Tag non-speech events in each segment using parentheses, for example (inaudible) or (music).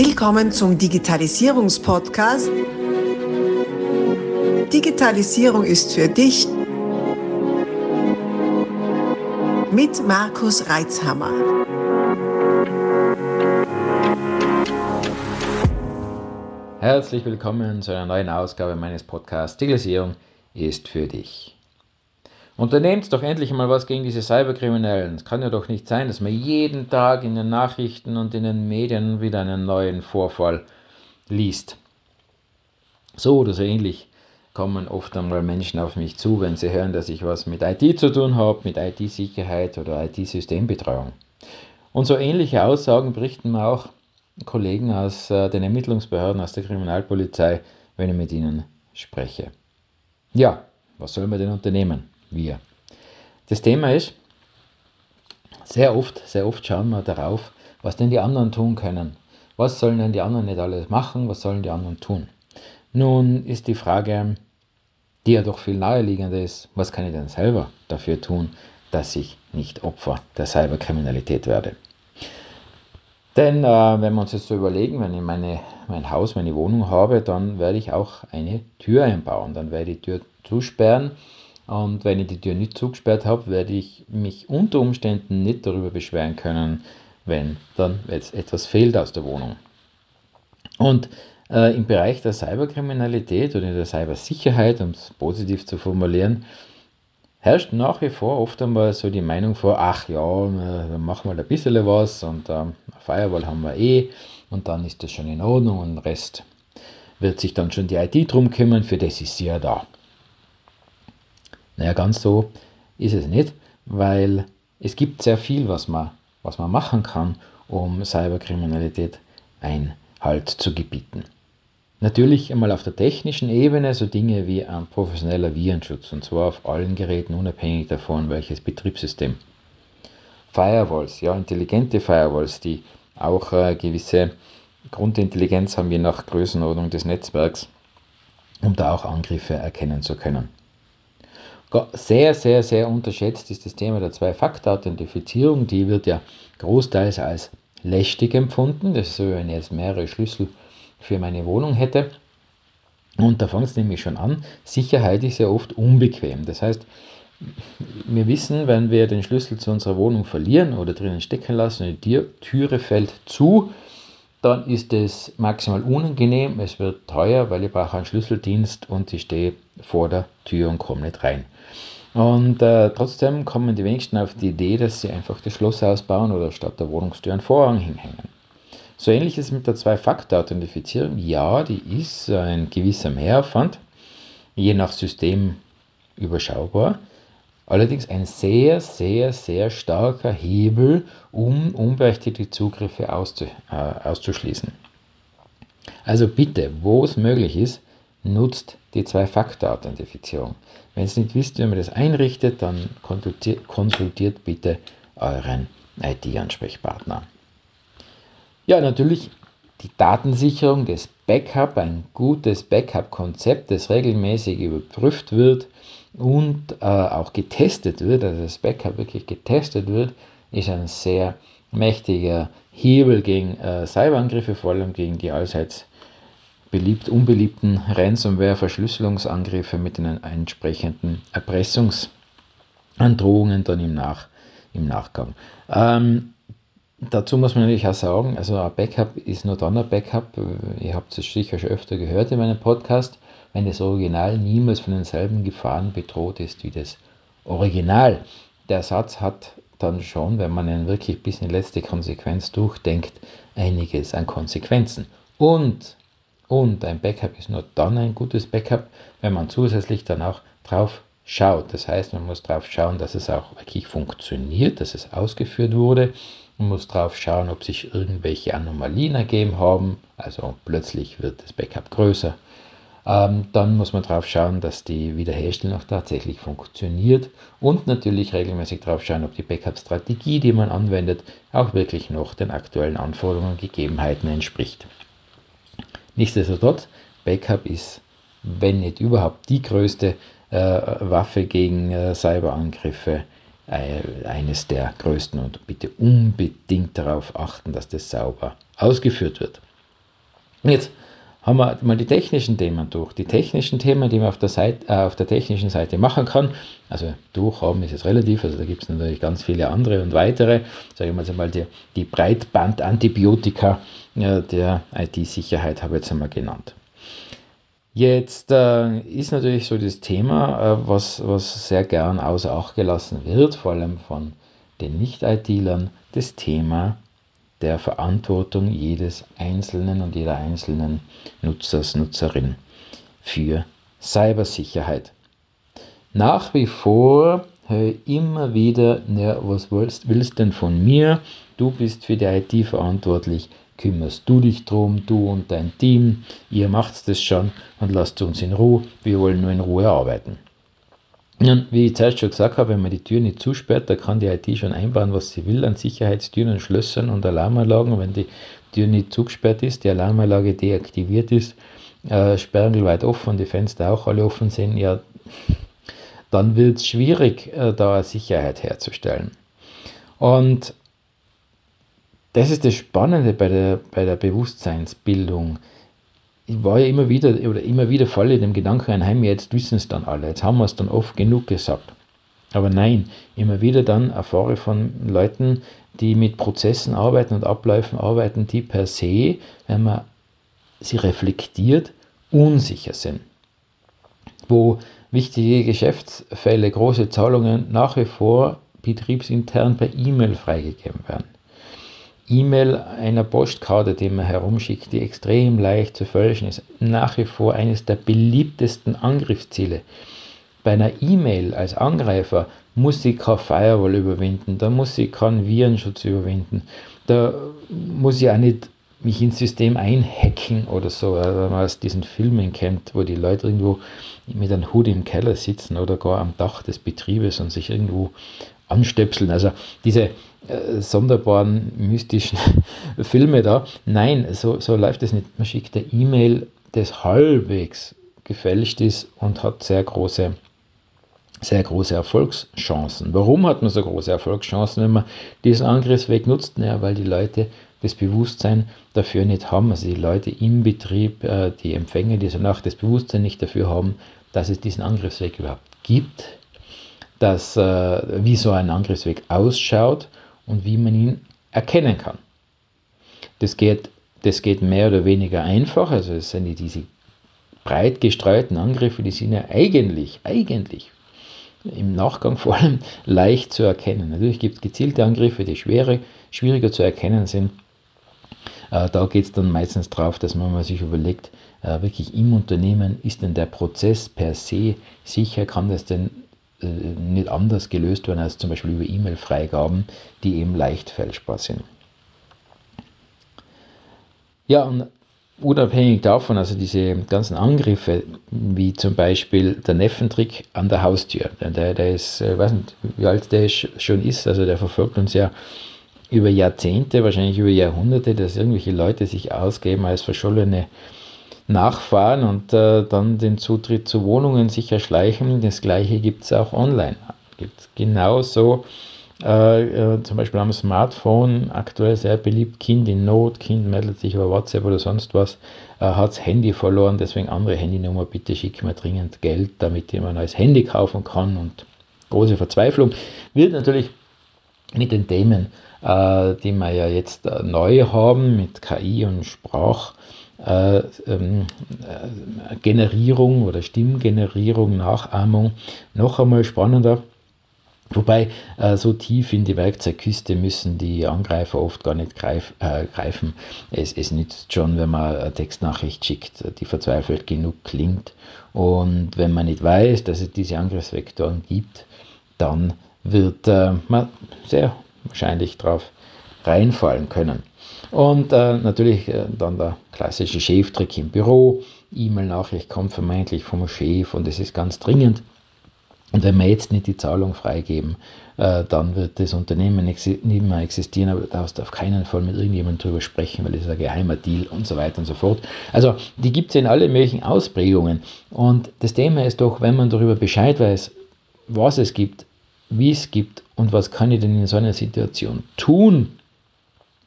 Willkommen zum Digitalisierungspodcast. Digitalisierung ist für dich mit Markus Reitzhammer. Herzlich willkommen zu einer neuen Ausgabe meines Podcasts Digitalisierung ist für dich. Unternehmt doch endlich mal was gegen diese Cyberkriminellen. Es kann ja doch nicht sein, dass man jeden Tag in den Nachrichten und in den Medien wieder einen neuen Vorfall liest. So oder so ähnlich kommen oft einmal Menschen auf mich zu, wenn sie hören, dass ich was mit IT zu tun habe, mit IT-Sicherheit oder IT-Systembetreuung. Und so ähnliche Aussagen berichten mir auch Kollegen aus äh, den Ermittlungsbehörden, aus der Kriminalpolizei, wenn ich mit ihnen spreche. Ja, was soll man denn unternehmen? Wir. Das Thema ist, sehr oft, sehr oft schauen wir darauf, was denn die anderen tun können. Was sollen denn die anderen nicht alles machen? Was sollen die anderen tun? Nun ist die Frage, die ja doch viel naheliegender ist, was kann ich denn selber dafür tun, dass ich nicht Opfer der Cyberkriminalität werde? Denn äh, wenn wir uns jetzt so überlegen, wenn ich meine, mein Haus, meine Wohnung habe, dann werde ich auch eine Tür einbauen. Dann werde ich die Tür zusperren und wenn ich die Tür nicht zugesperrt habe, werde ich mich unter Umständen nicht darüber beschweren können, wenn dann jetzt etwas fehlt aus der Wohnung. Und äh, im Bereich der Cyberkriminalität oder der Cybersicherheit, um es positiv zu formulieren, herrscht nach wie vor oft einmal so die Meinung vor, ach ja, äh, dann machen wir ein bisschen was und ähm, Firewall haben wir eh und dann ist das schon in Ordnung und den Rest wird sich dann schon die IT drum kümmern, für das ist sie ja da. Naja, ganz so ist es nicht, weil es gibt sehr viel, was man, was man machen kann, um Cyberkriminalität Einhalt zu gebieten. Natürlich einmal auf der technischen Ebene so Dinge wie ein professioneller Virenschutz und zwar auf allen Geräten unabhängig davon, welches Betriebssystem. Firewalls, ja, intelligente Firewalls, die auch äh, gewisse Grundintelligenz haben, je nach Größenordnung des Netzwerks, um da auch Angriffe erkennen zu können. Sehr, sehr, sehr unterschätzt ist das Thema der Zwei-Faktor-Authentifizierung. Die wird ja großteils als lästig empfunden. Das ist so, wenn ich jetzt mehrere Schlüssel für meine Wohnung hätte. Und da fängt es nämlich schon an. Sicherheit ist ja oft unbequem. Das heißt, wir wissen, wenn wir den Schlüssel zu unserer Wohnung verlieren oder drinnen stecken lassen und die Türe fällt zu, dann ist es maximal unangenehm, es wird teuer, weil ich brauche einen Schlüsseldienst und ich stehe vor der Tür und komme nicht rein. Und äh, trotzdem kommen die wenigsten auf die Idee, dass sie einfach das Schloss ausbauen oder statt der Wohnungstür einen Vorhang hinhängen. So ähnlich ist es mit der Zwei-Faktor-Authentifizierung. Ja, die ist ein gewisser Mehraufwand, je nach System überschaubar. Allerdings ein sehr, sehr, sehr starker Hebel, um unberechtigte Zugriffe auszu, äh, auszuschließen. Also bitte, wo es möglich ist, nutzt die Zwei-Faktor-Authentifizierung. Wenn ihr nicht wisst, wie man das einrichtet, dann konsultiert, bitte euren IT-Ansprechpartner. Ja, natürlich die Datensicherung des Backup, ein gutes Backup-Konzept, das regelmäßig überprüft wird und äh, auch getestet wird, also das Backup wirklich getestet wird, ist ein sehr mächtiger Hebel gegen äh, Cyberangriffe, vor allem gegen die allseits beliebt unbeliebten Ransomware-Verschlüsselungsangriffe mit den entsprechenden Erpressungsandrohungen dann im, Nach, im Nachgang. Ähm, dazu muss man natürlich auch sagen, also ein Backup ist nur dann ein Backup, ihr habt es sicher schon öfter gehört in meinem Podcast, wenn das Original niemals von denselben Gefahren bedroht ist wie das Original. Der Satz hat dann schon, wenn man ihn wirklich bis in letzte Konsequenz durchdenkt, einiges an Konsequenzen. Und, und ein Backup ist nur dann ein gutes Backup, wenn man zusätzlich dann auch drauf schaut. Das heißt, man muss darauf schauen, dass es auch wirklich funktioniert, dass es ausgeführt wurde. Man muss darauf schauen, ob sich irgendwelche Anomalien ergeben haben. Also plötzlich wird das Backup größer ähm, dann muss man darauf schauen, dass die Wiederherstellung auch tatsächlich funktioniert und natürlich regelmäßig darauf schauen, ob die Backup-Strategie, die man anwendet, auch wirklich noch den aktuellen Anforderungen und Gegebenheiten entspricht. Nichtsdestotrotz, Backup ist, wenn nicht überhaupt die größte äh, Waffe gegen äh, Cyberangriffe, äh, eines der größten und bitte unbedingt darauf achten, dass das sauber ausgeführt wird. Jetzt haben wir mal die technischen Themen durch. Die technischen Themen, die man auf der, Seite, äh, auf der technischen Seite machen kann, also durchhaben ist jetzt relativ, also da gibt es natürlich ganz viele andere und weitere, sagen wir mal die, die Breitbandantibiotika äh, der IT-Sicherheit habe ich jetzt einmal genannt. Jetzt äh, ist natürlich so das Thema, äh, was, was sehr gern außer Acht gelassen wird, vor allem von den Nicht-ITlern, das Thema der Verantwortung jedes Einzelnen und jeder einzelnen Nutzers, Nutzerin für Cybersicherheit. Nach wie vor höre ich immer wieder, ja, was willst, willst denn von mir? Du bist für die IT verantwortlich, kümmerst du dich drum, du und dein Team, ihr macht das schon und lasst uns in Ruhe, wir wollen nur in Ruhe arbeiten. Und wie ich zuerst schon gesagt habe, wenn man die Tür nicht zusperrt, da kann die IT schon einbauen, was sie will an Sicherheitstüren und Schlössern und Alarmanlagen. Und wenn die Tür nicht zugesperrt ist, die Alarmanlage deaktiviert ist, äh, sperrangelweit offen, die Fenster auch alle offen sind, ja, dann wird es schwierig, äh, da eine Sicherheit herzustellen. Und das ist das Spannende bei der, bei der Bewusstseinsbildung ich war ja immer wieder, oder immer wieder falle dem Gedanken einheim, jetzt wissen es dann alle, jetzt haben wir es dann oft genug gesagt. Aber nein, immer wieder dann erfahre ich von Leuten, die mit Prozessen arbeiten und Abläufen arbeiten, die per se, wenn man sie reflektiert, unsicher sind. Wo wichtige Geschäftsfälle, große Zahlungen nach wie vor betriebsintern per E-Mail freigegeben werden. E-Mail einer Postkarte, die man herumschickt, die extrem leicht zu fälschen ist, nach wie vor eines der beliebtesten Angriffsziele. Bei einer E-Mail als Angreifer muss ich kein Firewall überwinden, da muss ich keinen Virenschutz überwinden, da muss ich auch nicht mich ins System einhacken oder so, wenn man aus diesen Filmen kennt, wo die Leute irgendwo mit einem Hut im Keller sitzen oder gar am Dach des Betriebes und sich irgendwo anstöpseln. Also diese äh, sonderbaren, mystischen (laughs) Filme da. Nein, so, so läuft es nicht. Man schickt eine E-Mail, das halbwegs gefälscht ist und hat sehr große, sehr große Erfolgschancen. Warum hat man so große Erfolgschancen, wenn man diesen Angriffsweg nutzt? Naja, weil die Leute das Bewusstsein dafür nicht haben, also die Leute im Betrieb, äh, die Empfänger, die so nach das Bewusstsein nicht dafür haben, dass es diesen Angriffsweg überhaupt gibt, dass, äh, wie so ein Angriffsweg ausschaut und wie man ihn erkennen kann. Das geht, das geht mehr oder weniger einfach, also es sind diese breit gestreuten Angriffe, die sind ja eigentlich, eigentlich im Nachgang vor allem (laughs) leicht zu erkennen. Natürlich gibt es gezielte Angriffe, die schwere, schwieriger zu erkennen sind. Äh, da geht es dann meistens darauf, dass man sich überlegt, äh, wirklich im Unternehmen ist denn der Prozess per se sicher, kann das denn nicht anders gelöst werden als zum Beispiel über E-Mail-Freigaben, die eben leicht fälschbar sind. Ja, und unabhängig davon, also diese ganzen Angriffe, wie zum Beispiel der Neffentrick an der Haustür, der, der ist, ich äh, weiß nicht, wie alt der schon ist, also der verfolgt uns ja über Jahrzehnte, wahrscheinlich über Jahrhunderte, dass irgendwelche Leute sich ausgeben als verschollene nachfahren und äh, dann den Zutritt zu Wohnungen sich erschleichen. Das gleiche gibt es auch online. Gibt genauso, äh, äh, zum Beispiel am Smartphone, aktuell sehr beliebt, Kind in Not, Kind meldet sich über WhatsApp oder sonst was, äh, hat das Handy verloren, deswegen andere Handynummer, bitte schick mir dringend Geld, damit ich mir ein neues Handy kaufen kann und große Verzweiflung. Wird natürlich mit den Themen, äh, die wir ja jetzt äh, neu haben, mit KI und Sprach, äh, ähm, äh, Generierung oder Stimmgenerierung, Nachahmung noch einmal spannender. Wobei äh, so tief in die Werkzeugkiste müssen die Angreifer oft gar nicht greif, äh, greifen. Es, es nützt schon, wenn man eine Textnachricht schickt, die verzweifelt genug klingt. Und wenn man nicht weiß, dass es diese Angriffsvektoren gibt, dann wird äh, man sehr wahrscheinlich darauf reinfallen können. Und äh, natürlich äh, dann der klassische Cheftrick im Büro. E-Mail-Nachricht kommt vermeintlich vom Chef und es ist ganz dringend. Und wenn wir jetzt nicht die Zahlung freigeben, äh, dann wird das Unternehmen nicht mehr existieren, aber du darfst auf keinen Fall mit irgendjemandem drüber sprechen, weil das ist ein geheimer Deal und so weiter und so fort. Also die gibt es in alle möglichen Ausprägungen. Und das Thema ist doch, wenn man darüber Bescheid weiß, was es gibt, wie es gibt und was kann ich denn in so einer Situation tun,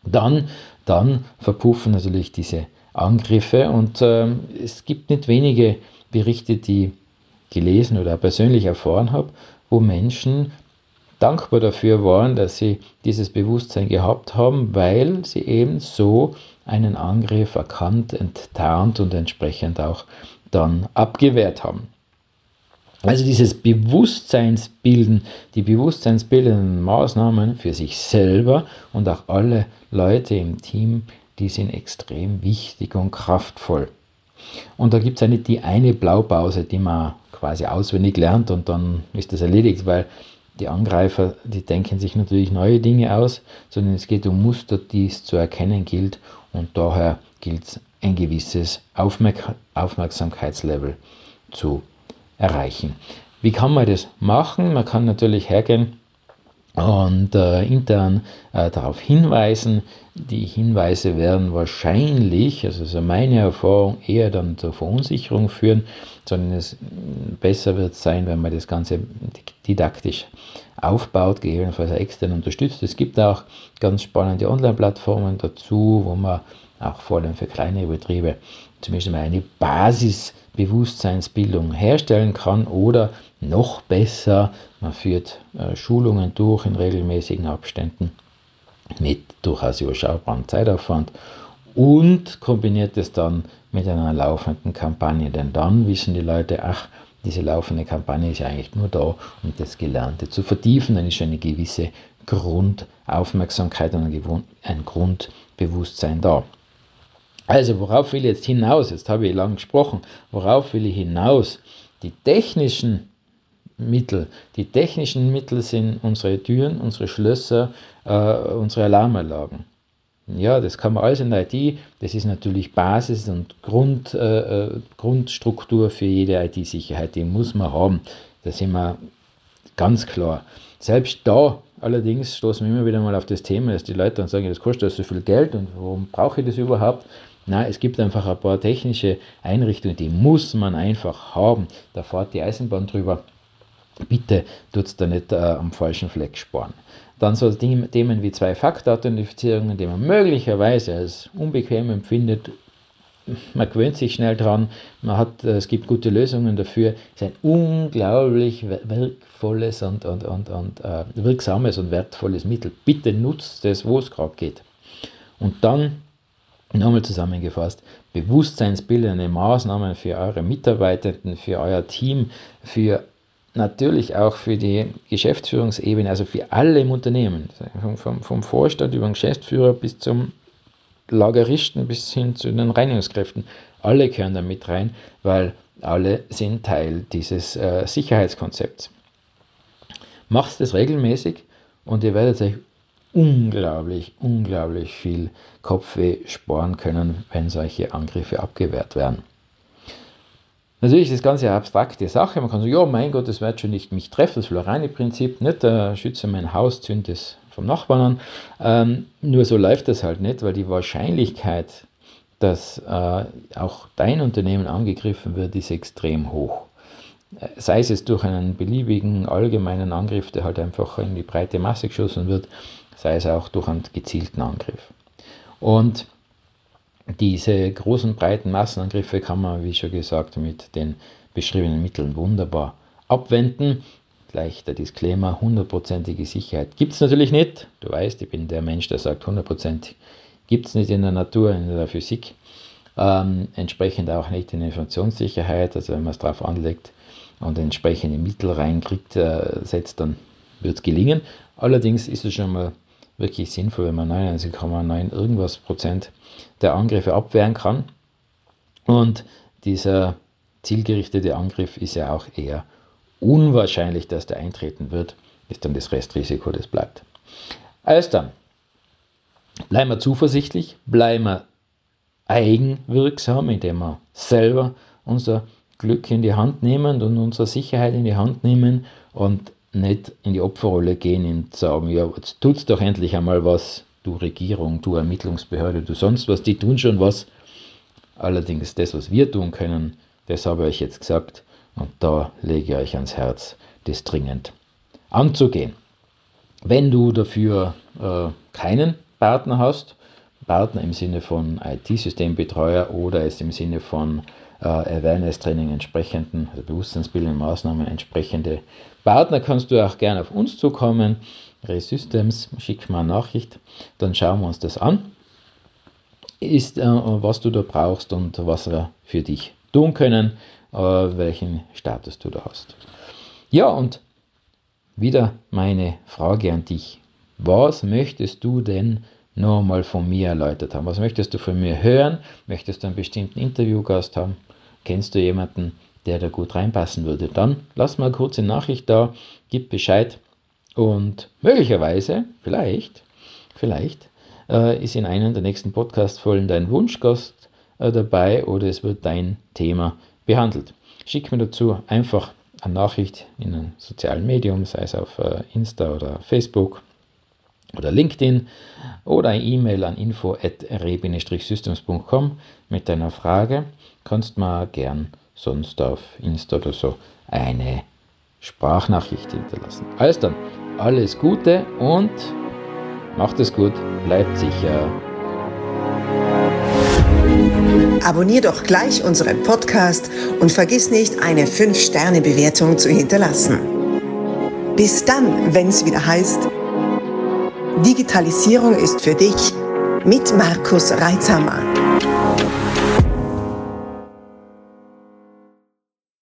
dann, dann verpuffen natürlich diese Angriffe und äh, es gibt nicht wenige Berichte, die gelesen oder persönlich erfahren habe, wo Menschen dankbar dafür waren, dass sie dieses Bewusstsein gehabt haben, weil sie eben so einen Angriff erkannt, enttarnt und entsprechend auch dann abgewehrt haben. Also dieses Bewusstseinsbilden, die bewusstseinsbildenden Maßnahmen für sich selber und auch alle Leute im Team, die sind extrem wichtig und kraftvoll. Und da gibt es ja nicht die eine Blaupause, die man quasi auswendig lernt und dann ist das erledigt, weil die Angreifer, die denken sich natürlich neue Dinge aus, sondern es geht um Muster, die es zu erkennen gilt und daher gilt es ein gewisses Aufmerk Aufmerksamkeitslevel zu erreichen. Wie kann man das machen? Man kann natürlich hergehen und äh, intern äh, darauf hinweisen. Die Hinweise werden wahrscheinlich, also so meine Erfahrung, eher dann zur Verunsicherung führen, sondern es besser wird sein, wenn man das Ganze didaktisch aufbaut, gegebenenfalls extern unterstützt. Es gibt auch ganz spannende Online-Plattformen dazu, wo man auch vor allem für kleine Betriebe zumindest mal eine Basisbewusstseinsbildung herstellen kann oder noch besser, man führt äh, Schulungen durch in regelmäßigen Abständen mit durchaus überschaubarem Zeitaufwand und kombiniert es dann mit einer laufenden Kampagne, denn dann wissen die Leute, ach, diese laufende Kampagne ist eigentlich nur da, um das Gelernte zu vertiefen, dann ist schon eine gewisse Grundaufmerksamkeit und ein Grundbewusstsein da. Also, worauf will ich jetzt hinaus? Jetzt habe ich lang gesprochen. Worauf will ich hinaus? Die technischen Mittel. Die technischen Mittel sind unsere Türen, unsere Schlösser, äh, unsere Alarmanlagen. Ja, das kann man alles in der IT. Das ist natürlich Basis und Grund, äh, äh Grundstruktur für jede IT-Sicherheit. Die muss man haben. Da sind wir ganz klar. Selbst da allerdings stoßen wir immer wieder mal auf das Thema, dass die Leute dann sagen, das kostet so viel Geld und warum brauche ich das überhaupt? Nein, es gibt einfach ein paar technische Einrichtungen, die muss man einfach haben. Da fährt die Eisenbahn drüber. Bitte tut es da nicht äh, am falschen Fleck sparen. Dann so Themen wie Zwei-Faktor-Authentifizierung, die man möglicherweise als unbequem empfindet. Man gewöhnt sich schnell dran, man hat, äh, es gibt gute Lösungen dafür. Es ist ein unglaublich wirkvolles und, und, und, und äh, wirksames und wertvolles Mittel. Bitte nutzt es, wo es gerade geht. Und dann Nochmal zusammengefasst, bewusstseinsbildende Maßnahmen für eure Mitarbeitenden, für euer Team, für natürlich auch für die Geschäftsführungsebene, also für alle im Unternehmen, vom, vom, Vorstand über den Geschäftsführer bis zum Lageristen bis hin zu den Reinigungskräften. Alle gehören da mit rein, weil alle sind Teil dieses äh, Sicherheitskonzepts. Macht es regelmäßig und ihr werdet euch unglaublich, unglaublich viel Kopfweh sparen können, wenn solche Angriffe abgewehrt werden. Natürlich ist das Ganze eine abstrakte Sache. Man kann sagen, ja, mein Gott, das wird schon nicht mich treffen, das Florani-Prinzip, nicht äh, schütze mein Haus, zünde es vom Nachbarn an. Ähm, nur so läuft das halt nicht, weil die Wahrscheinlichkeit, dass äh, auch dein Unternehmen angegriffen wird, ist extrem hoch. Äh, sei es durch einen beliebigen allgemeinen Angriff, der halt einfach in die breite Masse geschossen wird, sei es auch durch einen gezielten Angriff. Und diese großen, breiten Massenangriffe kann man, wie schon gesagt, mit den beschriebenen Mitteln wunderbar abwenden. Gleich der Disclaimer, hundertprozentige Sicherheit gibt es natürlich nicht. Du weißt, ich bin der Mensch, der sagt, hundertprozentig gibt es nicht in der Natur, in der Physik. Ähm, entsprechend auch nicht in der Informationssicherheit, also wenn man es darauf anlegt und entsprechende Mittel reinkriegt, äh, setzt, dann wird es gelingen. Allerdings ist es schon mal wirklich sinnvoll, wenn man 99,9 irgendwas Prozent der Angriffe abwehren kann. Und dieser zielgerichtete Angriff ist ja auch eher unwahrscheinlich, dass der eintreten wird, ist dann das Restrisiko, das bleibt. Also dann, bleiben wir zuversichtlich, bleiben wir eigenwirksam, indem wir selber unser Glück in die Hand nehmen und unsere Sicherheit in die Hand nehmen und nicht in die Opferrolle gehen und sagen, ja, jetzt tut's doch endlich einmal was, du Regierung, du Ermittlungsbehörde, du sonst was, die tun schon was. Allerdings das, was wir tun können, das habe ich jetzt gesagt und da lege ich euch ans Herz, das dringend anzugehen. Wenn du dafür äh, keinen Partner hast, Partner im Sinne von IT-Systembetreuer oder es im Sinne von äh, Awareness-Training entsprechenden, also bewusstseinsbildenden Maßnahmen entsprechende Partner, kannst du auch gerne auf uns zukommen. Resystems, schick mal eine Nachricht, dann schauen wir uns das an, ist, äh, was du da brauchst und was wir für dich tun können, äh, welchen Status du da hast. Ja, und wieder meine Frage an dich. Was möchtest du denn noch mal von mir erläutert haben? Was möchtest du von mir hören? Möchtest du einen bestimmten Interviewgast haben? Kennst du jemanden, der da gut reinpassen würde? Dann lass mal eine Nachricht da, gib Bescheid und möglicherweise, vielleicht, vielleicht äh, ist in einem der nächsten Podcast-Folgen dein Wunschgast äh, dabei oder es wird dein Thema behandelt. Schick mir dazu einfach eine Nachricht in einem sozialen Medium, sei es auf äh, Insta oder Facebook oder LinkedIn oder eine E-Mail an info.rebine-systems.com mit deiner Frage. Kannst mal gern sonst auf Insta oder so eine Sprachnachricht hinterlassen. Alles dann, alles Gute und macht es gut, bleibt sicher. Abonnier doch gleich unseren Podcast und vergiss nicht, eine 5-Sterne-Bewertung zu hinterlassen. Bis dann, wenn es wieder heißt, Digitalisierung ist für dich mit Markus Reitzhammer.